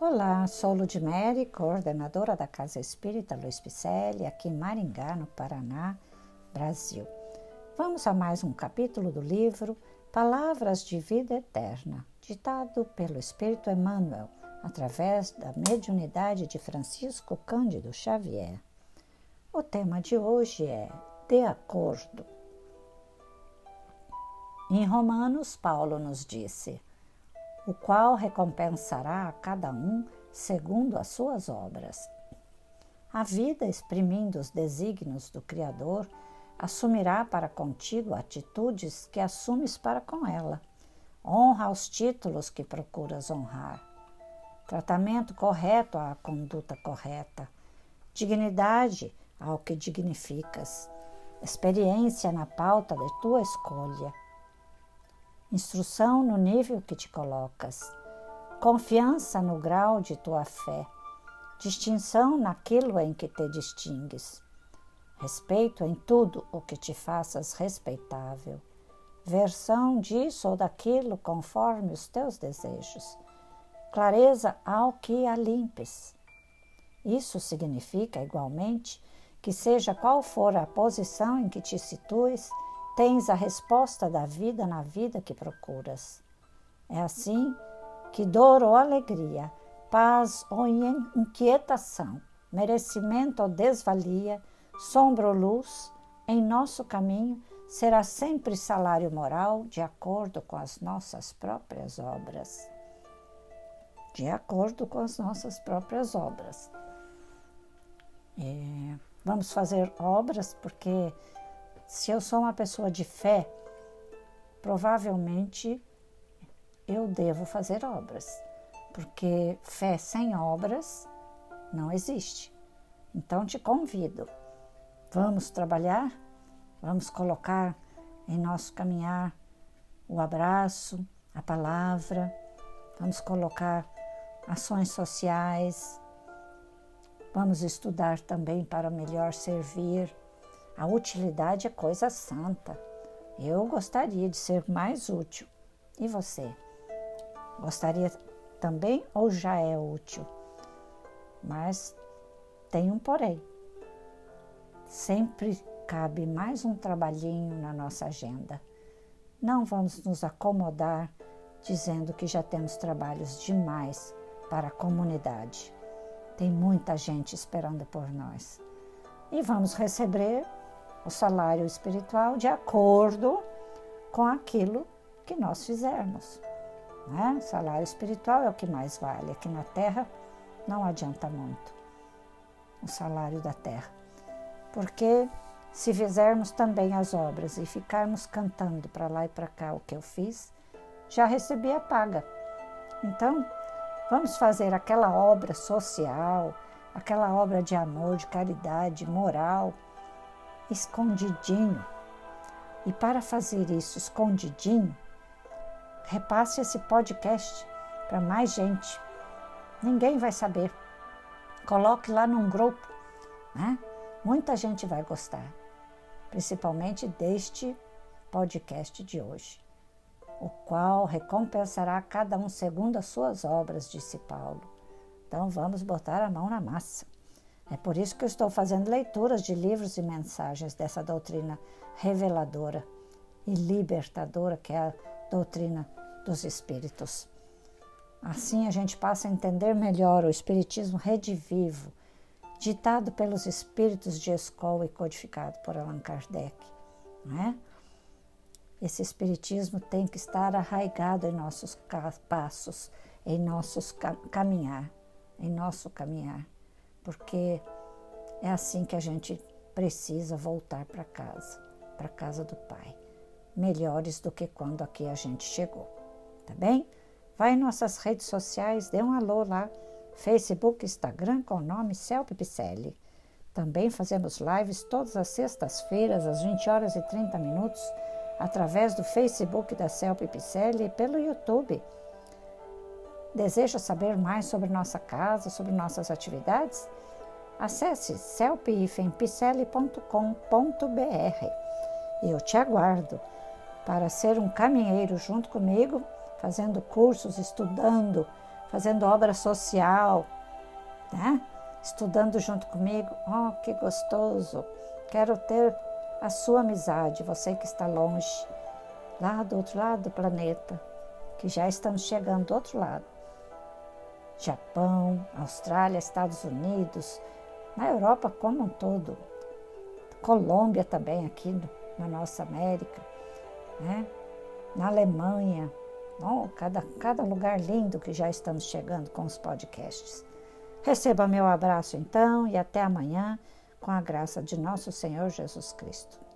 Olá, sou Ludmere, coordenadora da Casa Espírita Luiz Picelli, aqui em Maringá, no Paraná, Brasil. Vamos a mais um capítulo do livro Palavras de Vida Eterna, ditado pelo Espírito Emmanuel, através da mediunidade de Francisco Cândido Xavier. O tema de hoje é De Acordo. Em Romanos, Paulo nos disse: o qual recompensará a cada um segundo as suas obras. A vida, exprimindo os desígnios do Criador, assumirá para contigo atitudes que assumes para com ela. Honra aos títulos que procuras honrar. Tratamento correto à conduta correta. Dignidade ao que dignificas. Experiência na pauta de tua escolha instrução no nível que te colocas, confiança no grau de tua fé, distinção naquilo em que te distingues, respeito em tudo o que te faças respeitável, versão disso ou daquilo conforme os teus desejos, clareza ao que a limpes. Isso significa, igualmente, que seja qual for a posição em que te situes, tens a resposta da vida na vida que procuras. É assim que dor ou alegria, paz ou inquietação, merecimento ou desvalia, sombra ou luz, em nosso caminho será sempre salário moral de acordo com as nossas próprias obras. De acordo com as nossas próprias obras. É, vamos fazer obras porque se eu sou uma pessoa de fé, provavelmente eu devo fazer obras, porque fé sem obras não existe. Então te convido, vamos trabalhar, vamos colocar em nosso caminhar o abraço, a palavra, vamos colocar ações sociais, vamos estudar também para melhor servir a utilidade é coisa santa. Eu gostaria de ser mais útil. E você? Gostaria também ou já é útil? Mas tem um porém. Sempre cabe mais um trabalhinho na nossa agenda. Não vamos nos acomodar dizendo que já temos trabalhos demais para a comunidade. Tem muita gente esperando por nós. E vamos receber o salário espiritual de acordo com aquilo que nós fizermos. Né? Salário espiritual é o que mais vale. Aqui na terra não adianta muito o salário da terra. Porque se fizermos também as obras e ficarmos cantando para lá e para cá o que eu fiz, já recebi a paga. Então, vamos fazer aquela obra social, aquela obra de amor, de caridade, moral, escondidinho. E para fazer isso escondidinho, repasse esse podcast para mais gente. Ninguém vai saber. Coloque lá num grupo, né? Muita gente vai gostar, principalmente deste podcast de hoje, o qual recompensará cada um segundo as suas obras, disse Paulo. Então vamos botar a mão na massa. É por isso que eu estou fazendo leituras de livros e mensagens dessa doutrina reveladora e libertadora que é a doutrina dos espíritos. Assim a gente passa a entender melhor o espiritismo redivivo, ditado pelos espíritos de escola e codificado por Allan Kardec, não é? Esse espiritismo tem que estar arraigado em nossos passos, em nossos caminhar, em nosso caminhar porque é assim que a gente precisa voltar para casa, para casa do Pai, melhores do que quando aqui a gente chegou, tá bem? Vai em nossas redes sociais, dê um alô lá, Facebook, Instagram com o nome Celpe. Também fazemos lives todas as sextas-feiras, às 20 horas e 30 minutos, através do Facebook da Celpe e pelo YouTube. Deseja saber mais sobre nossa casa, sobre nossas atividades? Acesse celpifempicelli.com.br. Eu te aguardo para ser um caminheiro junto comigo, fazendo cursos, estudando, fazendo obra social, né? estudando junto comigo. Oh, que gostoso! Quero ter a sua amizade, você que está longe, lá do outro lado do planeta, que já estamos chegando do outro lado. Japão, Austrália, Estados Unidos, na Europa como um todo, Colômbia também aqui no, na nossa América, né? na Alemanha, oh, cada, cada lugar lindo que já estamos chegando com os podcasts. Receba meu abraço então e até amanhã, com a graça de nosso Senhor Jesus Cristo.